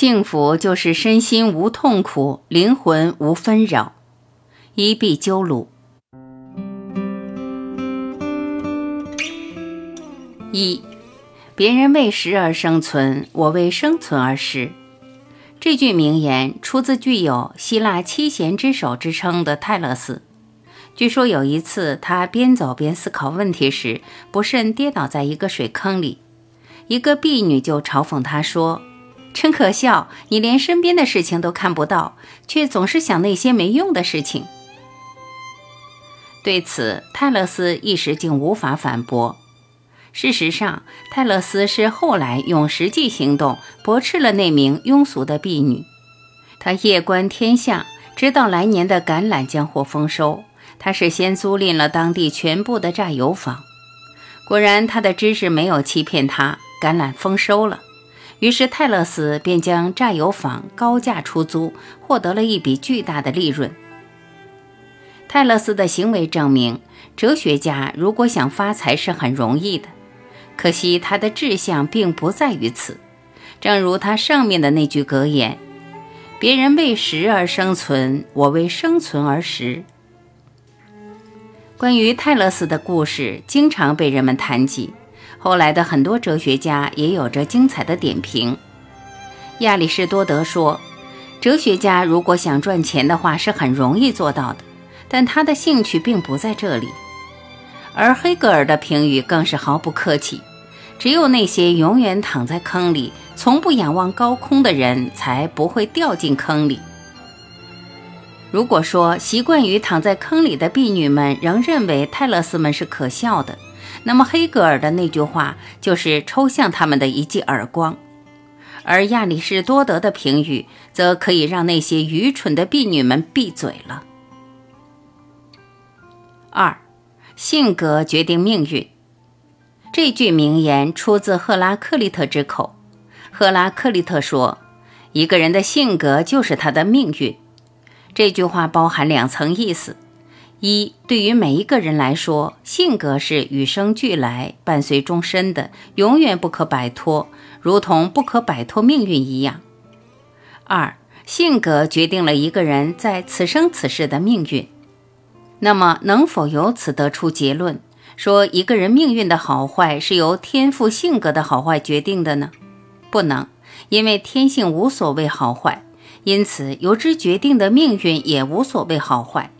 幸福就是身心无痛苦，灵魂无纷扰。伊壁鸠鲁。一，别人为食而生存，我为生存而食。这句名言出自具有希腊七贤之首之称的泰勒斯。据说有一次，他边走边思考问题时，不慎跌倒在一个水坑里。一个婢女就嘲讽他说：“真可笑，你连身边的事情都看不到，却总是想那些没用的事情。”对此，泰勒斯一时竟无法反驳。事实上，泰勒斯是后来用实际行动驳斥了那名庸俗的婢女。他夜观天象，知道来年的橄榄将获丰收。他事先租赁了当地全部的榨油坊。果然，他的知识没有欺骗他，橄榄丰收了。于是，泰勒斯便将榨油坊高价出租，获得了一笔巨大的利润。泰勒斯的行为证明，哲学家如果想发财是很容易的。可惜他的志向并不在于此。正如他上面的那句格言：“别人为食而生存，我为生存而食。”关于泰勒斯的故事，经常被人们谈及。后来的很多哲学家也有着精彩的点评。亚里士多德说：“哲学家如果想赚钱的话，是很容易做到的。”但他的兴趣并不在这里。而黑格尔的评语更是毫不客气：“只有那些永远躺在坑里、从不仰望高空的人，才不会掉进坑里。”如果说习惯于躺在坑里的婢女们仍认为泰勒斯们是可笑的，那么黑格尔的那句话就是抽象他们的一记耳光，而亚里士多德的评语则可以让那些愚蠢的婢女们闭嘴了。二，性格决定命运。这句名言出自赫拉克利特之口。赫拉克利特说：“一个人的性格就是他的命运。”这句话包含两层意思：一，对于每一个人来说，性格是与生俱来、伴随终身的，永远不可摆脱，如同不可摆脱命运一样；二，性格决定了一个人在此生此世的命运。那么，能否由此得出结论，说一个人命运的好坏是由天赋性格的好坏决定的呢？不能，因为天性无所谓好坏。因此，由之决定的命运也无所谓好坏。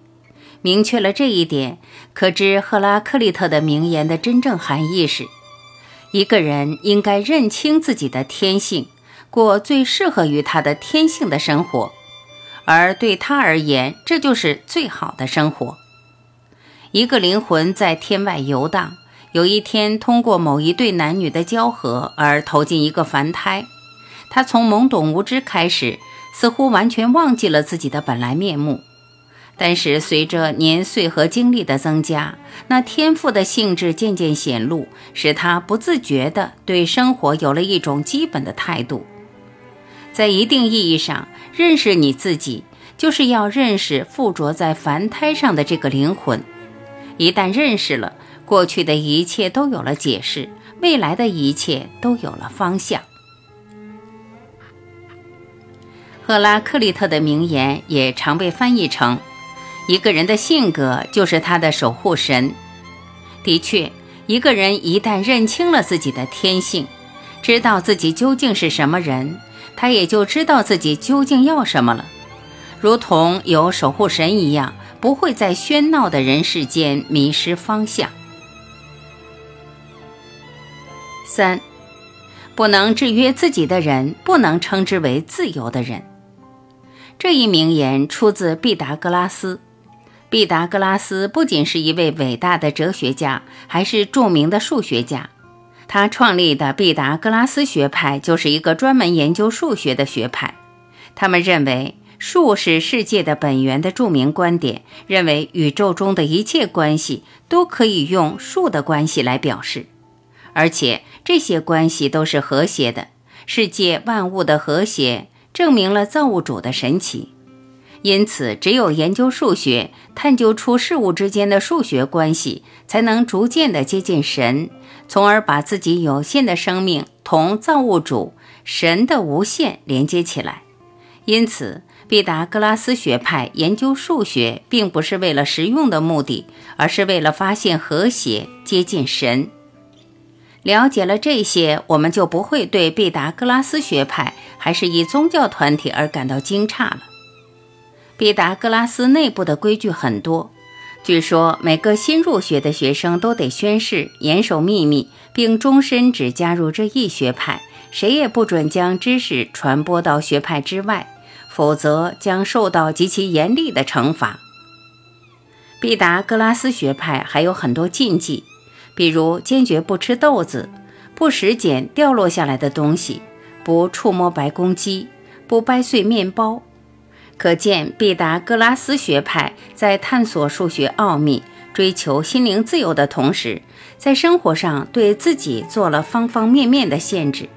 明确了这一点，可知赫拉克利特的名言的真正含义是：一个人应该认清自己的天性，过最适合于他的天性的生活，而对他而言，这就是最好的生活。一个灵魂在天外游荡，有一天通过某一对男女的交合而投进一个凡胎，他从懵懂无知开始。似乎完全忘记了自己的本来面目，但是随着年岁和经历的增加，那天赋的性质渐渐显露，使他不自觉地对生活有了一种基本的态度。在一定意义上，认识你自己，就是要认识附着在凡胎上的这个灵魂。一旦认识了，过去的一切都有了解释，未来的一切都有了方向。赫拉克利特的名言也常被翻译成：“一个人的性格就是他的守护神。”的确，一个人一旦认清了自己的天性，知道自己究竟是什么人，他也就知道自己究竟要什么了。如同有守护神一样，不会在喧闹的人世间迷失方向。三，不能制约自己的人，不能称之为自由的人。这一名言出自毕达哥拉斯。毕达哥拉斯不仅是一位伟大的哲学家，还是著名的数学家。他创立的毕达哥拉斯学派就是一个专门研究数学的学派。他们认为数是世界的本源的著名观点，认为宇宙中的一切关系都可以用数的关系来表示，而且这些关系都是和谐的。世界万物的和谐。证明了造物主的神奇，因此，只有研究数学，探究出事物之间的数学关系，才能逐渐地接近神，从而把自己有限的生命同造物主、神的无限连接起来。因此，毕达哥拉斯学派研究数学，并不是为了实用的目的，而是为了发现和谐、接近神。了解了这些，我们就不会对毕达哥拉斯学派还是以宗教团体而感到惊诧了。毕达哥拉斯内部的规矩很多，据说每个新入学的学生都得宣誓严守秘密，并终身只加入这一学派，谁也不准将知识传播到学派之外。否则将受到极其严厉的惩罚。毕达哥拉斯学派还有很多禁忌，比如坚决不吃豆子，不拾捡掉落下来的东西，不触摸白公鸡，不掰碎面包。可见毕达哥拉斯学派在探索数学奥秘、追求心灵自由的同时，在生活上对自己做了方方面面的限制。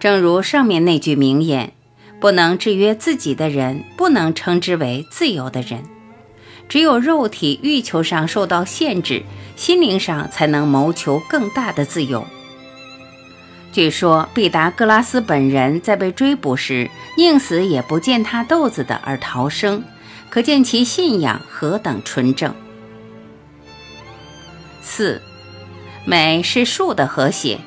正如上面那句名言。不能制约自己的人，不能称之为自由的人。只有肉体欲求上受到限制，心灵上才能谋求更大的自由。据说毕达哥拉斯本人在被追捕时，宁死也不践踏豆子的而逃生，可见其信仰何等纯正。四，美是树的和谐。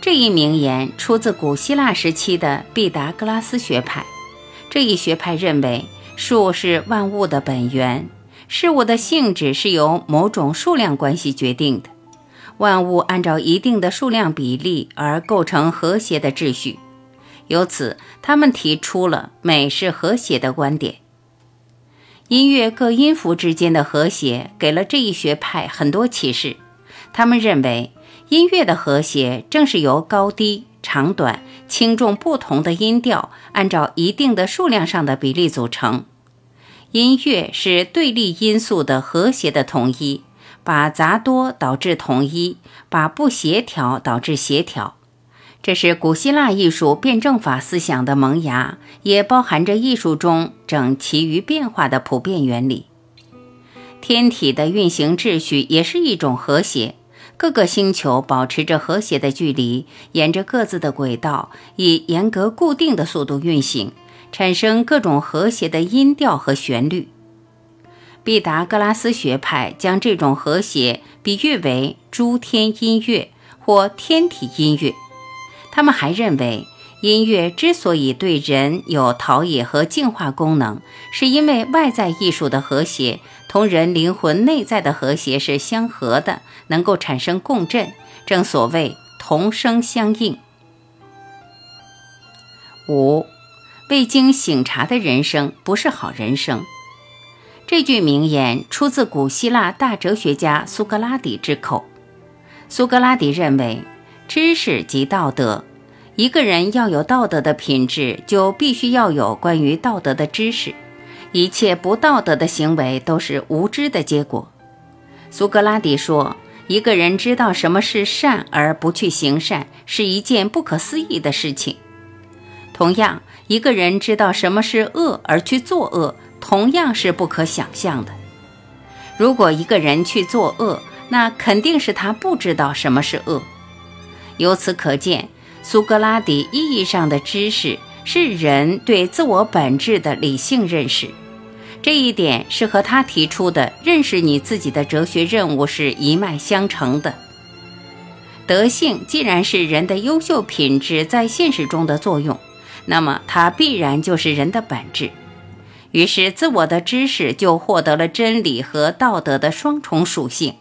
这一名言出自古希腊时期的毕达哥拉斯学派。这一学派认为，数是万物的本源，事物的性质是由某种数量关系决定的，万物按照一定的数量比例而构成和谐的秩序。由此，他们提出了美是和谐的观点。音乐各音符之间的和谐给了这一学派很多启示。他们认为。音乐的和谐正是由高低、长短、轻重不同的音调，按照一定的数量上的比例组成。音乐是对立因素的和谐的统一，把杂多导致统一，把不协调导致协调。这是古希腊艺术辩证法思想的萌芽，也包含着艺术中整齐与变化的普遍原理。天体的运行秩序也是一种和谐。各个星球保持着和谐的距离，沿着各自的轨道，以严格固定的速度运行，产生各种和谐的音调和旋律。毕达哥拉斯学派将这种和谐比喻为诸天音乐或天体音乐。他们还认为，音乐之所以对人有陶冶和净化功能，是因为外在艺术的和谐。同人灵魂内在的和谐是相合的，能够产生共振，正所谓同声相应。五，未经醒察的人生不是好人生。这句名言出自古希腊大哲学家苏格拉底之口。苏格拉底认为，知识即道德。一个人要有道德的品质，就必须要有关于道德的知识。一切不道德的行为都是无知的结果。苏格拉底说：“一个人知道什么是善而不去行善，是一件不可思议的事情。同样，一个人知道什么是恶而去作恶，同样是不可想象的。如果一个人去作恶，那肯定是他不知道什么是恶。由此可见，苏格拉底意义上的知识是人对自我本质的理性认识。”这一点是和他提出的认识你自己的哲学任务是一脉相承的。德性既然是人的优秀品质在现实中的作用，那么它必然就是人的本质。于是，自我的知识就获得了真理和道德的双重属性，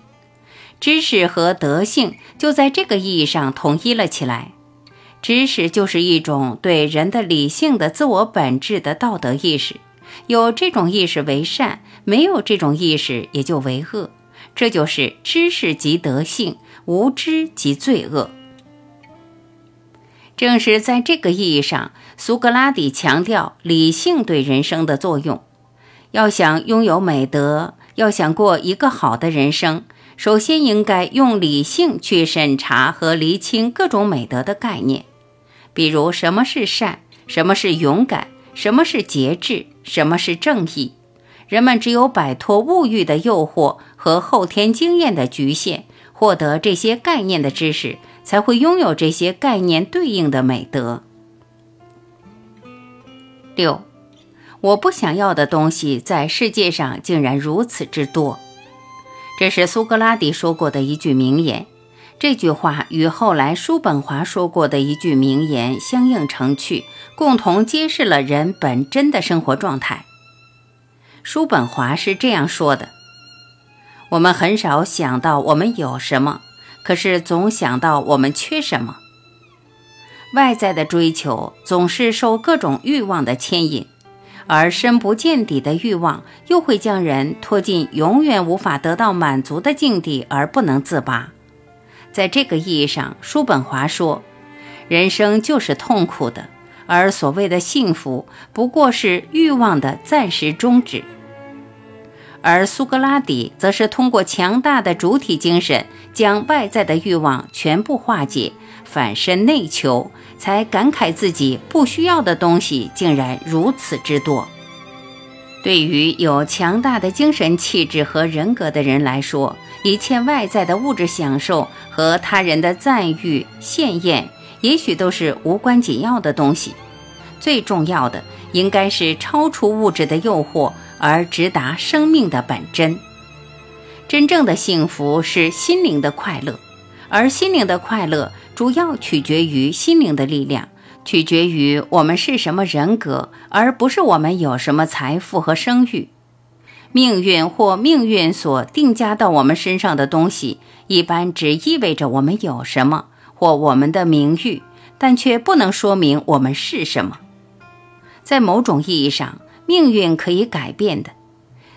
知识和德性就在这个意义上统一了起来。知识就是一种对人的理性的自我本质的道德意识。有这种意识为善，没有这种意识也就为恶。这就是知识即德性，无知即罪恶。正是在这个意义上，苏格拉底强调理性对人生的作用。要想拥有美德，要想过一个好的人生，首先应该用理性去审查和厘清各种美德的概念，比如什么是善，什么是勇敢。什么是节制？什么是正义？人们只有摆脱物欲的诱惑和后天经验的局限，获得这些概念的知识，才会拥有这些概念对应的美德。六，我不想要的东西在世界上竟然如此之多，这是苏格拉底说过的一句名言。这句话与后来叔本华说过的一句名言相映成趣，共同揭示了人本真的生活状态。叔本华是这样说的：“我们很少想到我们有什么，可是总想到我们缺什么。外在的追求总是受各种欲望的牵引，而深不见底的欲望又会将人拖进永远无法得到满足的境地而不能自拔。”在这个意义上，叔本华说，人生就是痛苦的，而所谓的幸福不过是欲望的暂时终止。而苏格拉底则是通过强大的主体精神，将外在的欲望全部化解，反身内求，才感慨自己不需要的东西竟然如此之多。对于有强大的精神气质和人格的人来说，一切外在的物质享受和他人的赞誉羡艳，也许都是无关紧要的东西。最重要的应该是超出物质的诱惑，而直达生命的本真。真正的幸福是心灵的快乐，而心灵的快乐主要取决于心灵的力量，取决于我们是什么人格，而不是我们有什么财富和声誉。命运或命运所定加到我们身上的东西，一般只意味着我们有什么或我们的名誉，但却不能说明我们是什么。在某种意义上，命运可以改变的，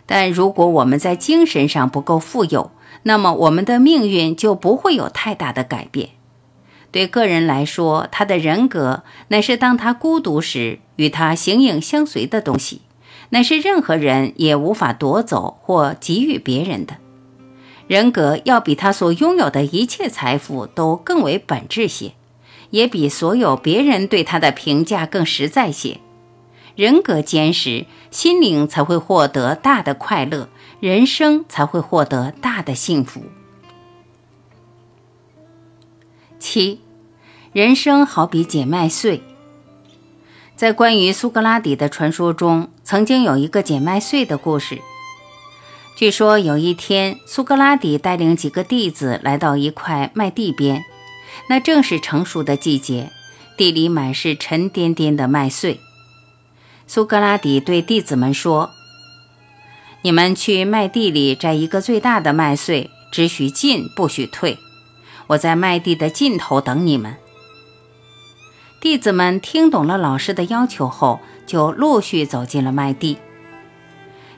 但如果我们在精神上不够富有，那么我们的命运就不会有太大的改变。对个人来说，他的人格乃是当他孤独时与他形影相随的东西。乃是任何人也无法夺走或给予别人的人格，要比他所拥有的一切财富都更为本质些，也比所有别人对他的评价更实在些。人格坚实，心灵才会获得大的快乐，人生才会获得大的幸福。七，人生好比捡麦穗。在关于苏格拉底的传说中，曾经有一个捡麦穗的故事。据说有一天，苏格拉底带领几个弟子来到一块麦地边，那正是成熟的季节，地里满是沉甸甸的麦穗。苏格拉底对弟子们说：“你们去麦地里摘一个最大的麦穗，只许进不许退。我在麦地的尽头等你们。”弟子们听懂了老师的要求后，就陆续走进了麦地。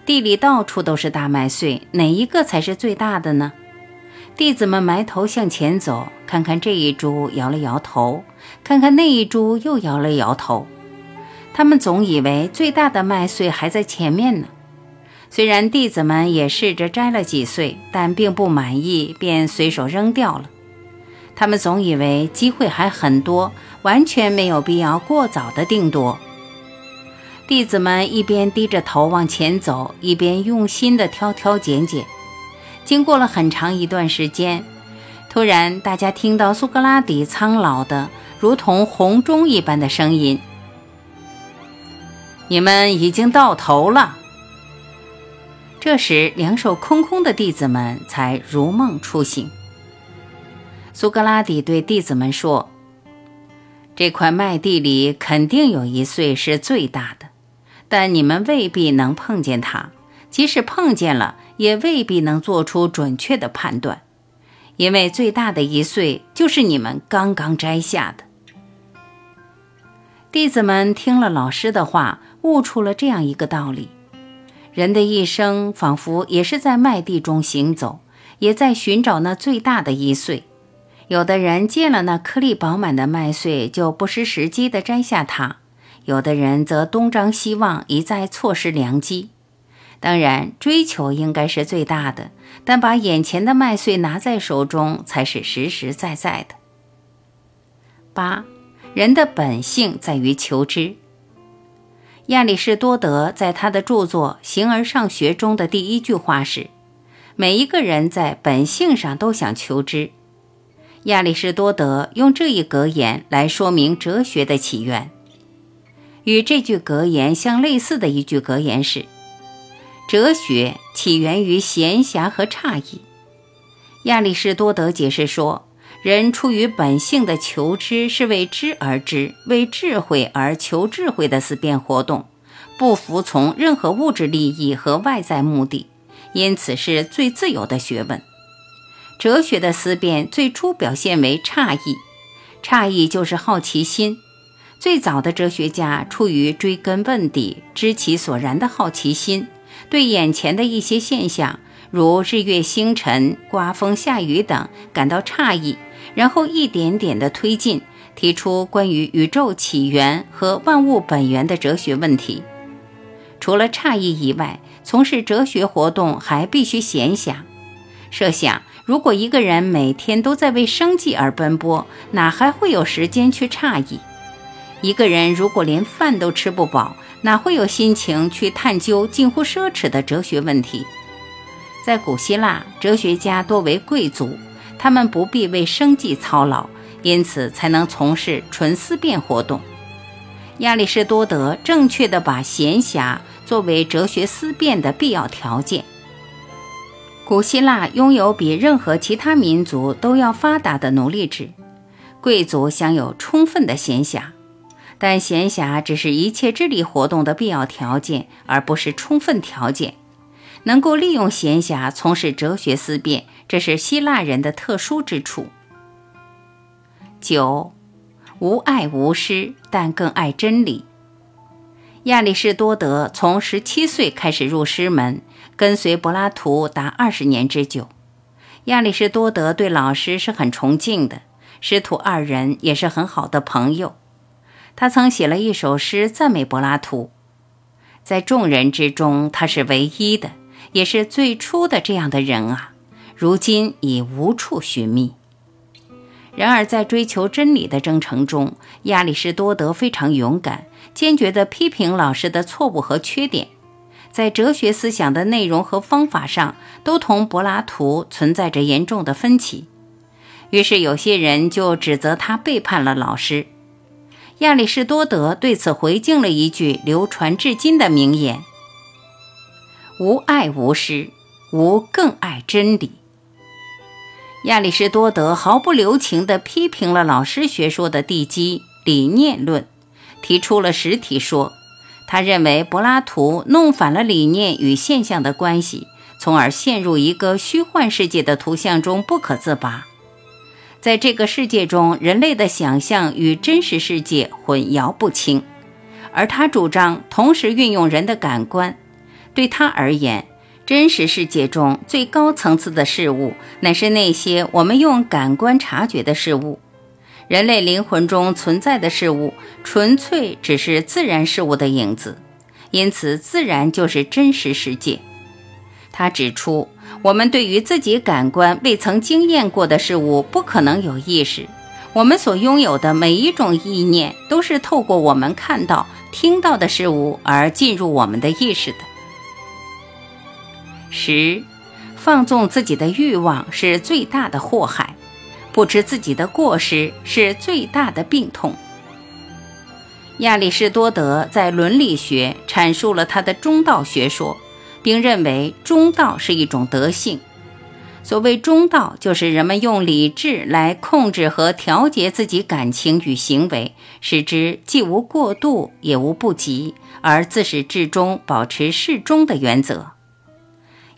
地里到处都是大麦穗，哪一个才是最大的呢？弟子们埋头向前走，看看这一株，摇了摇头；看看那一株，又摇了摇头。他们总以为最大的麦穗还在前面呢。虽然弟子们也试着摘了几穗，但并不满意，便随手扔掉了。他们总以为机会还很多。完全没有必要过早的定夺。弟子们一边低着头往前走，一边用心的挑挑拣拣。经过了很长一段时间，突然大家听到苏格拉底苍老的如同洪钟一般的声音：“你们已经到头了。”这时，两手空空的弟子们才如梦初醒。苏格拉底对弟子们说。这块麦地里肯定有一穗是最大的，但你们未必能碰见它。即使碰见了，也未必能做出准确的判断，因为最大的一穗就是你们刚刚摘下的。弟子们听了老师的话，悟出了这样一个道理：人的一生仿佛也是在麦地中行走，也在寻找那最大的一穗。有的人见了那颗粒饱满的麦穗，就不失时机地摘下它；有的人则东张西望，一再错失良机。当然，追求应该是最大的，但把眼前的麦穗拿在手中，才是实实在在的。八，人的本性在于求知。亚里士多德在他的著作《形而上学》中的第一句话是：“每一个人在本性上都想求知。”亚里士多德用这一格言来说明哲学的起源。与这句格言相类似的一句格言是：“哲学起源于闲暇和诧异。”亚里士多德解释说。人出于本性的求知，是为知而知，为智慧而求智慧的思辨活动，不服从任何物质利益和外在目的，因此是最自由的学问。哲学的思辨最初表现为诧异，诧异就是好奇心。最早的哲学家出于追根问底、知其所然的好奇心，对眼前的一些现象，如日月星辰、刮风下雨等，感到诧异。然后一点点地推进，提出关于宇宙起源和万物本源的哲学问题。除了诧异以外，从事哲学活动还必须闲暇。设想，如果一个人每天都在为生计而奔波，哪还会有时间去诧异？一个人如果连饭都吃不饱，哪会有心情去探究近乎奢侈的哲学问题？在古希腊，哲学家多为贵族。他们不必为生计操劳，因此才能从事纯思辨活动。亚里士多德正确地把闲暇作为哲学思辨的必要条件。古希腊拥有比任何其他民族都要发达的奴隶制，贵族享有充分的闲暇，但闲暇只是一切智力活动的必要条件，而不是充分条件。能够利用闲暇从事哲学思辨，这是希腊人的特殊之处。九，无爱无师，但更爱真理。亚里士多德从十七岁开始入师门，跟随柏拉图达二十年之久。亚里士多德对老师是很崇敬的，师徒二人也是很好的朋友。他曾写了一首诗赞美柏拉图，在众人之中，他是唯一的。也是最初的这样的人啊，如今已无处寻觅。然而，在追求真理的征程中，亚里士多德非常勇敢，坚决地批评老师的错误和缺点，在哲学思想的内容和方法上，都同柏拉图存在着严重的分歧。于是，有些人就指责他背叛了老师。亚里士多德对此回敬了一句流传至今的名言。无爱无师，无更爱真理。亚里士多德毫不留情地批评了老师学说的地基理念论，提出了实体说。他认为柏拉图弄反了理念与现象的关系，从而陷入一个虚幻世界的图像中不可自拔。在这个世界中，人类的想象与真实世界混淆不清，而他主张同时运用人的感官。对他而言，真实世界中最高层次的事物，乃是那些我们用感官察觉的事物。人类灵魂中存在的事物，纯粹只是自然事物的影子，因此自然就是真实世界。他指出，我们对于自己感官未曾经验过的事物，不可能有意识。我们所拥有的每一种意念，都是透过我们看到、听到的事物而进入我们的意识的。十，放纵自己的欲望是最大的祸害，不知自己的过失是最大的病痛。亚里士多德在伦理学阐述了他的中道学说，并认为中道是一种德性。所谓中道，就是人们用理智来控制和调节自己感情与行为，使之既无过度也无不及，而自始至终保持适中的原则。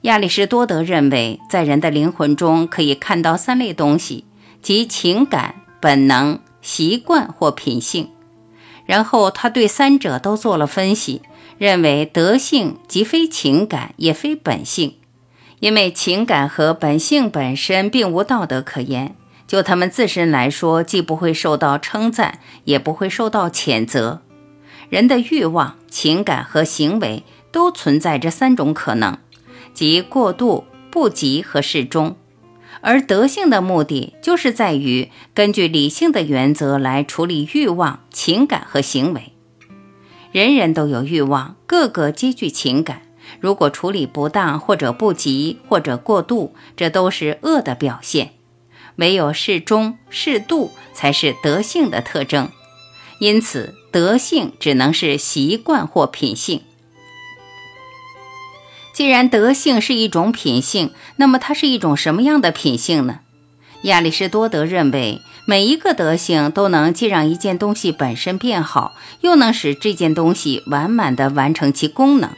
亚里士多德认为，在人的灵魂中可以看到三类东西，即情感、本能、习惯或品性。然后他对三者都做了分析，认为德性即非情感，也非本性，因为情感和本性本身并无道德可言。就他们自身来说，既不会受到称赞，也不会受到谴责。人的欲望、情感和行为都存在这三种可能。即过度、不及和适中，而德性的目的就是在于根据理性的原则来处理欲望、情感和行为。人人都有欲望，个个皆具情感。如果处理不当，或者不及，或者过度，这都是恶的表现。唯有适中适度才是德性的特征。因此，德性只能是习惯或品性。既然德性是一种品性，那么它是一种什么样的品性呢？亚里士多德认为，每一个德性都能既让一件东西本身变好，又能使这件东西完满地完成其功能。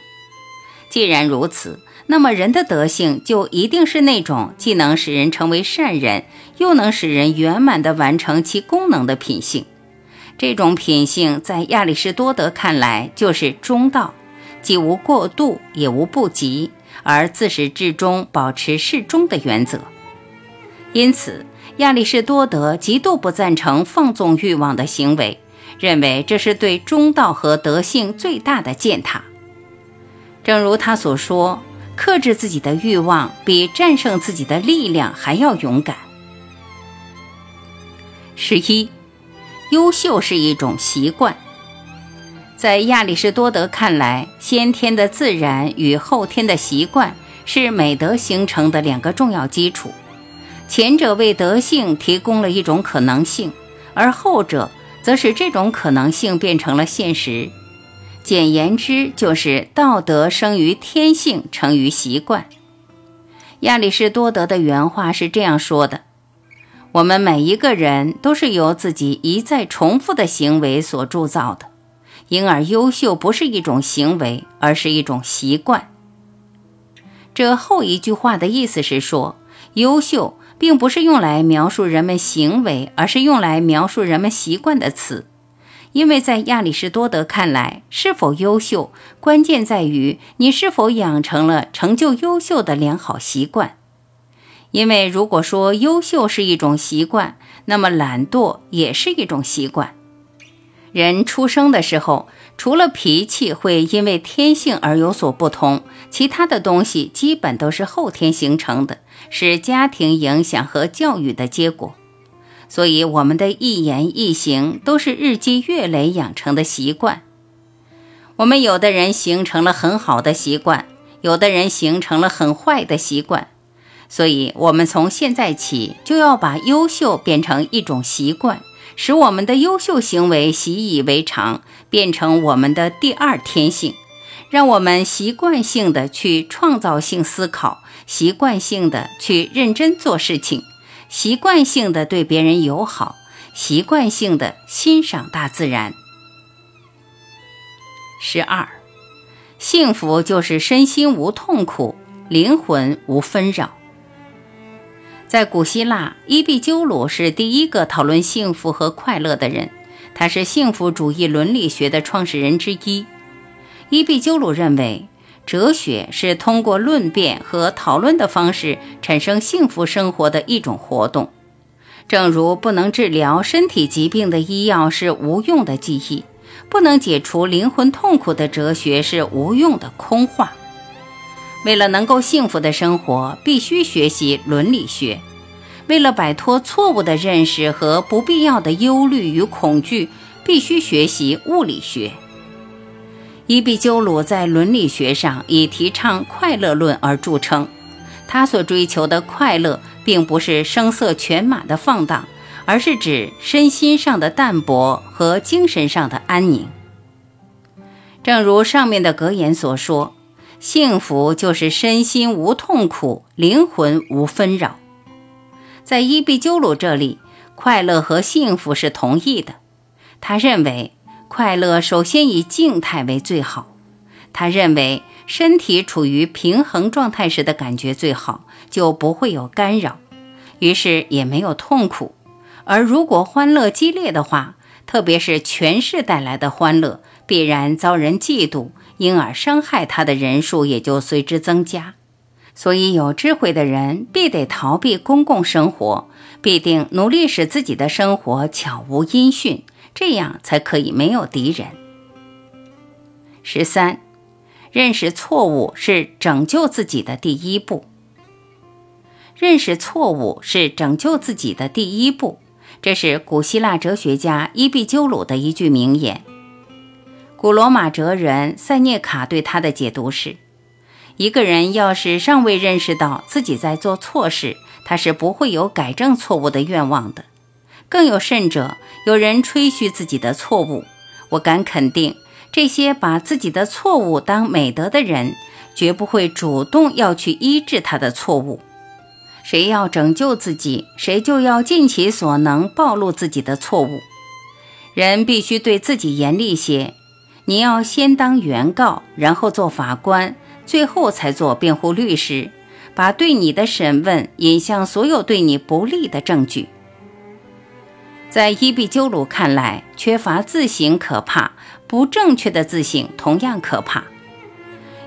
既然如此，那么人的德性就一定是那种既能使人成为善人，又能使人圆满地完成其功能的品性。这种品性在亚里士多德看来就是中道。既无过度，也无不及，而自始至终保持适中的原则。因此，亚里士多德极度不赞成放纵欲望的行为，认为这是对中道和德性最大的践踏。正如他所说：“克制自己的欲望，比战胜自己的力量还要勇敢。”十一，优秀是一种习惯。在亚里士多德看来，先天的自然与后天的习惯是美德形成的两个重要基础。前者为德性提供了一种可能性，而后者则使这种可能性变成了现实。简言之，就是道德生于天性，成于习惯。亚里士多德的原话是这样说的：“我们每一个人都是由自己一再重复的行为所铸造的。”因而，优秀不是一种行为，而是一种习惯。这后一句话的意思是说，优秀并不是用来描述人们行为，而是用来描述人们习惯的词。因为在亚里士多德看来，是否优秀，关键在于你是否养成了成就优秀的良好习惯。因为如果说优秀是一种习惯，那么懒惰也是一种习惯。人出生的时候，除了脾气会因为天性而有所不同，其他的东西基本都是后天形成的，是家庭影响和教育的结果。所以，我们的一言一行都是日积月累养成的习惯。我们有的人形成了很好的习惯，有的人形成了很坏的习惯。所以，我们从现在起就要把优秀变成一种习惯。使我们的优秀行为习以为常，变成我们的第二天性，让我们习惯性的去创造性思考，习惯性的去认真做事情，习惯性的对别人友好，习惯性的欣赏大自然。十二，幸福就是身心无痛苦，灵魂无纷扰。在古希腊，伊壁鸠鲁是第一个讨论幸福和快乐的人，他是幸福主义伦理学的创始人之一。伊壁鸠鲁认为，哲学是通过论辩和讨论的方式产生幸福生活的一种活动，正如不能治疗身体疾病的医药是无用的记忆，不能解除灵魂痛苦的哲学是无用的空话。为了能够幸福的生活，必须学习伦理学；为了摆脱错误的认识和不必要的忧虑与恐惧，必须学习物理学。伊壁鸠鲁在伦理学上以提倡快乐论而著称。他所追求的快乐，并不是声色犬马的放荡，而是指身心上的淡泊和精神上的安宁。正如上面的格言所说。幸福就是身心无痛苦，灵魂无纷扰。在伊壁鸠鲁这里，快乐和幸福是同义的。他认为，快乐首先以静态为最好。他认为，身体处于平衡状态时的感觉最好，就不会有干扰，于是也没有痛苦。而如果欢乐激烈的话，特别是权势带来的欢乐，必然遭人嫉妒。因而伤害他的人数也就随之增加，所以有智慧的人必得逃避公共生活，必定努力使自己的生活悄无音讯，这样才可以没有敌人。十三，认识错误是拯救自己的第一步。认识错误是拯救自己的第一步，这是古希腊哲学家伊壁鸠鲁的一句名言。古罗马哲人塞涅卡对他的解读是：一个人要是尚未认识到自己在做错事，他是不会有改正错误的愿望的。更有甚者，有人吹嘘自己的错误，我敢肯定，这些把自己的错误当美德的人，绝不会主动要去医治他的错误。谁要拯救自己，谁就要尽其所能暴露自己的错误。人必须对自己严厉些。你要先当原告，然后做法官，最后才做辩护律师，把对你的审问引向所有对你不利的证据。在伊壁鸠鲁看来，缺乏自省可怕，不正确的自省同样可怕。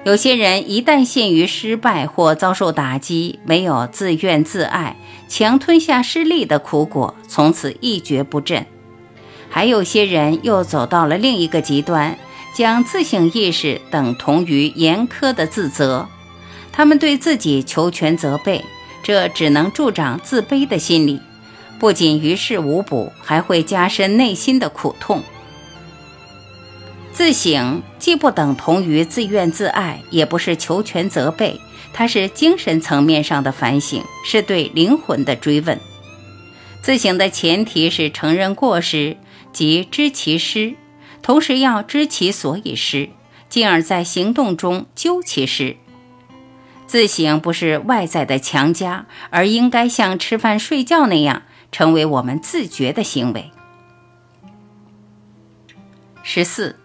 有些人一旦陷于失败或遭受打击，没有自怨自艾，强吞下失利的苦果，从此一蹶不振；还有些人又走到了另一个极端，将自省意识等同于严苛的自责，他们对自己求全责备，这只能助长自卑的心理。不仅于事无补，还会加深内心的苦痛。自省既不等同于自怨自艾，也不是求全责备，它是精神层面上的反省，是对灵魂的追问。自省的前提是承认过失，即知其失，同时要知其所以失，进而在行动中纠其失。自省不是外在的强加，而应该像吃饭睡觉那样。成为我们自觉的行为。十四，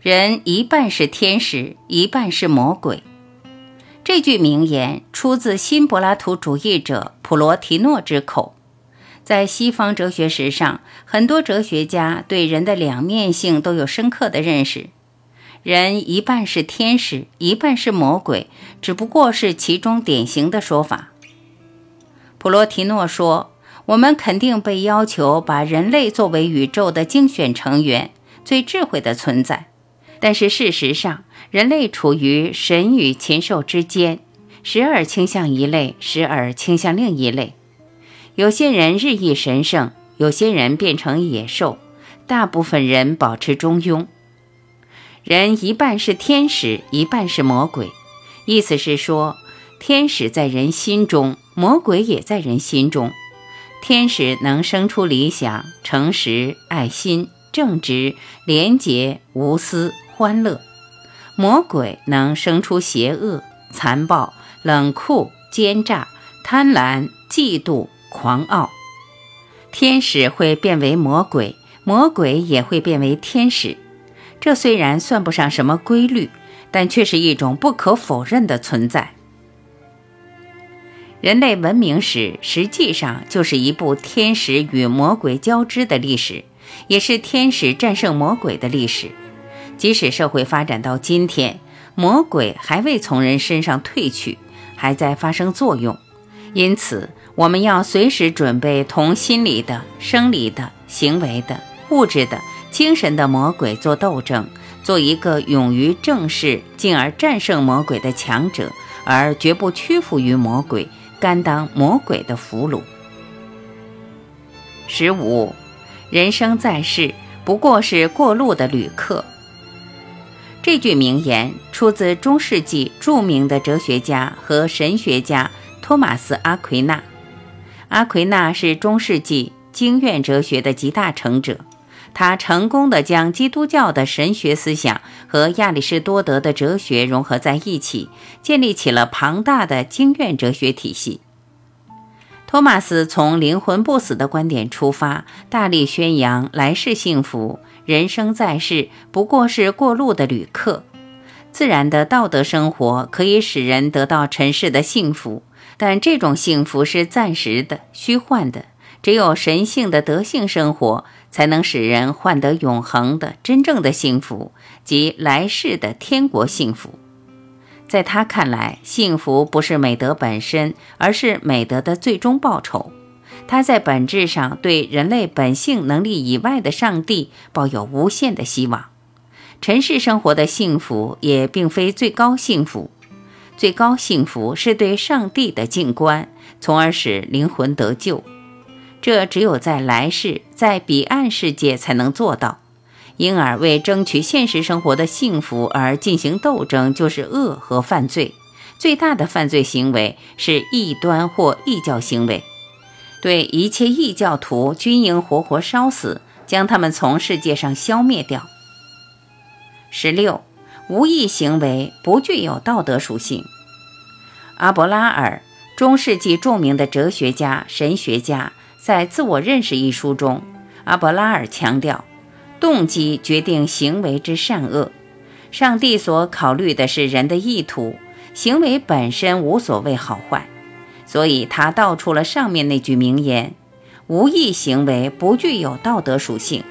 人一半是天使，一半是魔鬼。这句名言出自新柏拉图主义者普罗提诺之口。在西方哲学史上，很多哲学家对人的两面性都有深刻的认识。人一半是天使，一半是魔鬼，只不过是其中典型的说法。普罗提诺说。我们肯定被要求把人类作为宇宙的精选成员，最智慧的存在。但是事实上，人类处于神与禽兽之间，时而倾向一类，时而倾向另一类。有些人日益神圣，有些人变成野兽，大部分人保持中庸。人一半是天使，一半是魔鬼，意思是说，天使在人心中，魔鬼也在人心中。天使能生出理想、诚实、爱心、正直、廉洁、无私、欢乐；魔鬼能生出邪恶、残暴、冷酷、奸诈、贪婪、嫉妒、狂傲。天使会变为魔鬼，魔鬼也会变为天使。这虽然算不上什么规律，但却是一种不可否认的存在。人类文明史实际上就是一部天使与魔鬼交织的历史，也是天使战胜魔鬼的历史。即使社会发展到今天，魔鬼还未从人身上退去，还在发生作用。因此，我们要随时准备同心理的、生理的、行为的、物质的、精神的魔鬼做斗争，做一个勇于正视进而战胜魔鬼的强者，而绝不屈服于魔鬼。甘当魔鬼的俘虏。十五，人生在世不过是过路的旅客。这句名言出自中世纪著名的哲学家和神学家托马斯·阿奎那。阿奎那是中世纪经院哲学的集大成者，他成功的将基督教的神学思想和亚里士多德的哲学融合在一起，建立起了庞大的经院哲学体系。托马斯从灵魂不死的观点出发，大力宣扬来世幸福，人生在世不过是过路的旅客。自然的道德生活可以使人得到尘世的幸福，但这种幸福是暂时的、虚幻的。只有神性的德性生活，才能使人换得永恒的、真正的幸福，即来世的天国幸福。在他看来，幸福不是美德本身，而是美德的最终报酬。他在本质上对人类本性能力以外的上帝抱有无限的希望。尘世生活的幸福也并非最高幸福，最高幸福是对上帝的静观，从而使灵魂得救。这只有在来世，在彼岸世界才能做到。因而，为争取现实生活的幸福而进行斗争，就是恶和犯罪。最大的犯罪行为是异端或异教行为，对一切异教徒均应活活烧死，将他们从世界上消灭掉。十六，无意行为不具有道德属性。阿伯拉尔，中世纪著名的哲学家、神学家，在《自我认识》一书中，阿伯拉尔强调，动机决定行为之善恶。上帝所考虑的是人的意图，行为本身无所谓好坏，所以他道出了上面那句名言：无意行为不具有道德属性。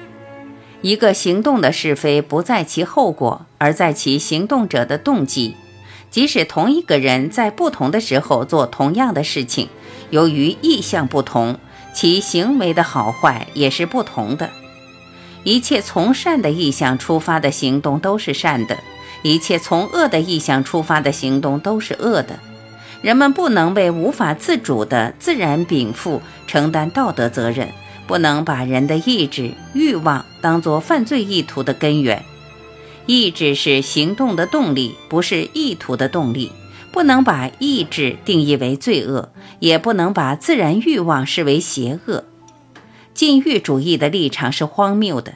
一个行动的是非不在其后果，而在其行动者的动机。即使同一个人在不同的时候做同样的事情，由于意向不同，其行为的好坏也是不同的。一切从善的意向出发的行动都是善的，一切从恶的意向出发的行动都是恶的。人们不能为无法自主的自然禀赋承担道德责任，不能把人的意志、欲望当作犯罪意图的根源。意志是行动的动力，不是意图的动力。不能把意志定义为罪恶，也不能把自然欲望视为邪恶。禁欲主义的立场是荒谬的，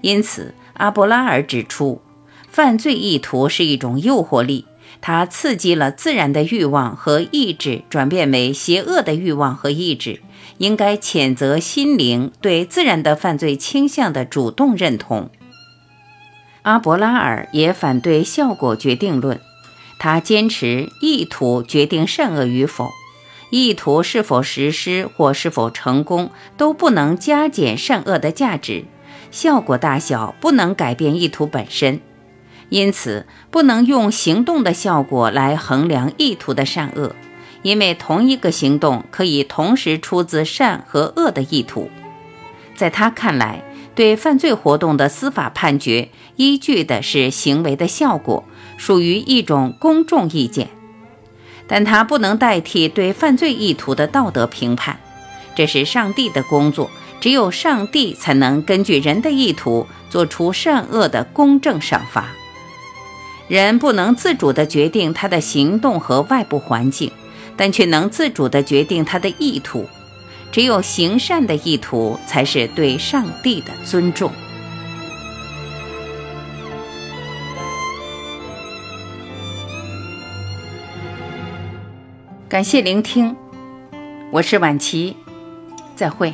因此阿布拉尔指出，犯罪意图是一种诱惑力，它刺激了自然的欲望和意志转变为邪恶的欲望和意志，应该谴责心灵对自然的犯罪倾向的主动认同。阿伯拉尔也反对效果决定论，他坚持意图决定善恶与否。意图是否实施或是否成功都不能加减善恶的价值，效果大小不能改变意图本身，因此不能用行动的效果来衡量意图的善恶，因为同一个行动可以同时出自善和恶的意图。在他看来，对犯罪活动的司法判决依据的是行为的效果，属于一种公众意见。但它不能代替对犯罪意图的道德评判，这是上帝的工作，只有上帝才能根据人的意图做出善恶的公正赏罚。人不能自主地决定他的行动和外部环境，但却能自主地决定他的意图。只有行善的意图，才是对上帝的尊重。感谢聆听，我是晚琪，再会。